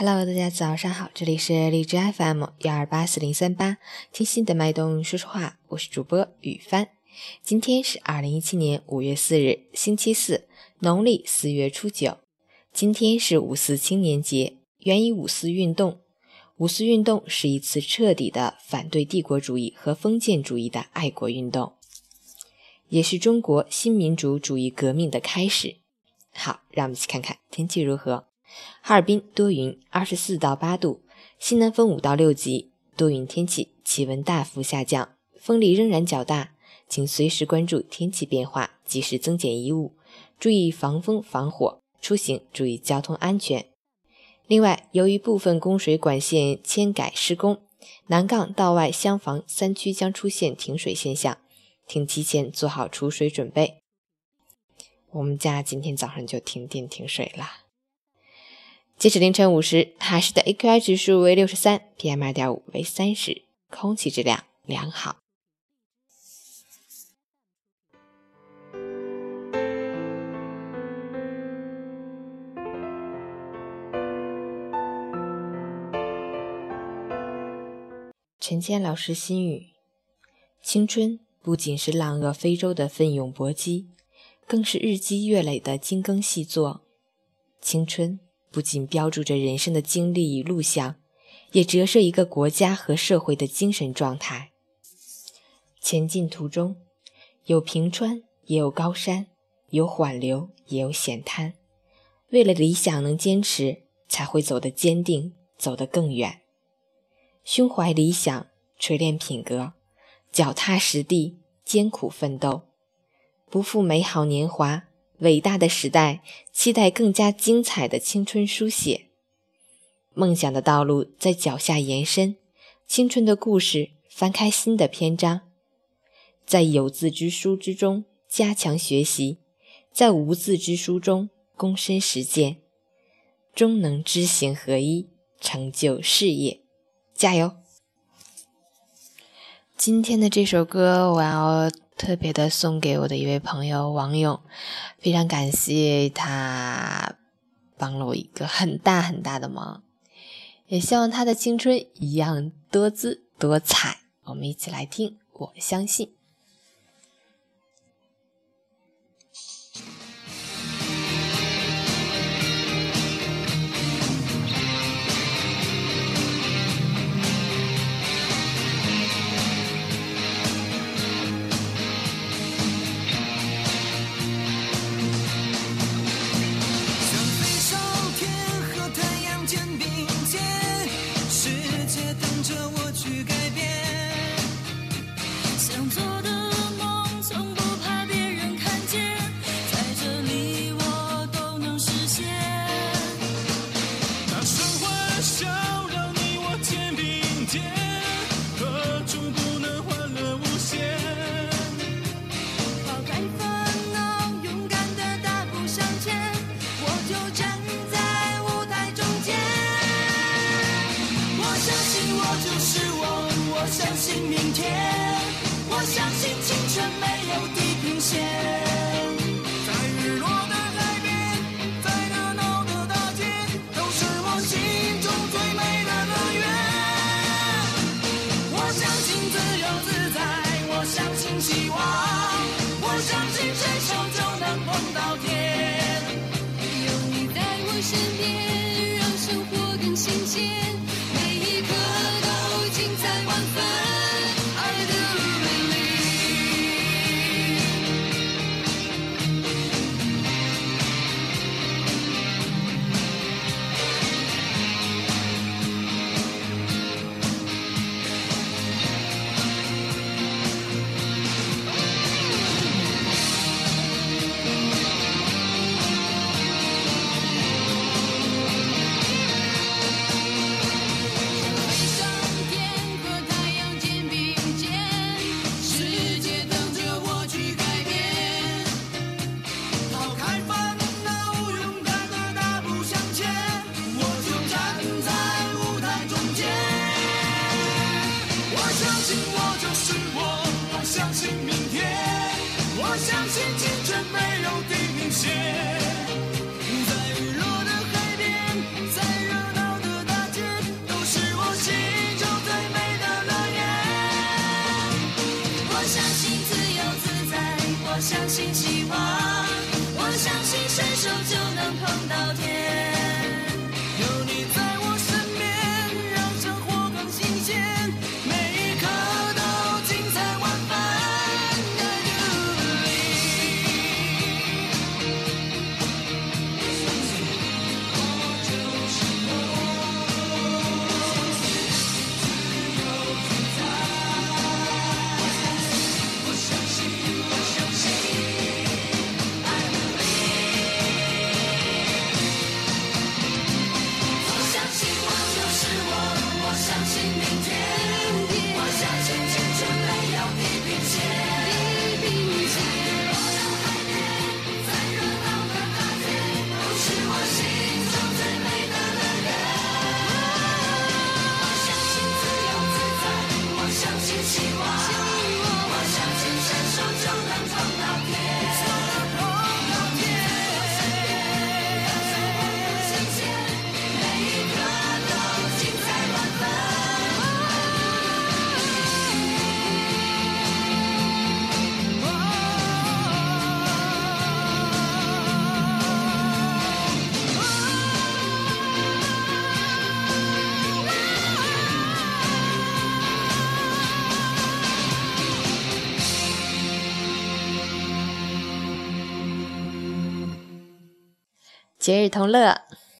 Hello，大家早上好，这里是荔枝 FM 幺二八四零三八，听心的脉动说说话，我是主播雨帆。今天是二零一七年五月四日，星期四，农历四月初九。今天是五四青年节，源于五四运动。五四运动是一次彻底的反对帝国主义和封建主义的爱国运动，也是中国新民主主义革命的开始。好，让我们一起看看天气如何。哈尔滨多云，二十四到八度，西南风五到六级，多云天气，气温大幅下降，风力仍然较大，请随时关注天气变化，及时增减衣物，注意防风防火，出行注意交通安全。另外，由于部分供水管线迁改施工，南岗道外厢房三区将出现停水现象，请提前做好储水准备。我们家今天早上就停电停水了。截止凌晨五时，哈市的 AQI 指数为六十三，PM 二点五为三十，空气质量良好。陈谦老师心语：青春不仅是浪遏飞舟的奋勇搏击，更是日积月累的精耕细作。青春。不仅标注着人生的经历与路向，也折射一个国家和社会的精神状态。前进途中，有平川，也有高山；有缓流，也有险滩。为了理想能坚持，才会走得坚定，走得更远。胸怀理想，锤炼品格，脚踏实地，艰苦奋斗，不负美好年华。伟大的时代期待更加精彩的青春书写，梦想的道路在脚下延伸，青春的故事翻开新的篇章，在有字之书之中加强学习，在无字之书中躬身实践，终能知行合一，成就事业。加油！今天的这首歌，我要。特别的送给我的一位朋友王勇，非常感谢他帮了我一个很大很大的忙，也希望他的青春一样多姿多彩。我们一起来听，我相信。相信明天。节日同乐。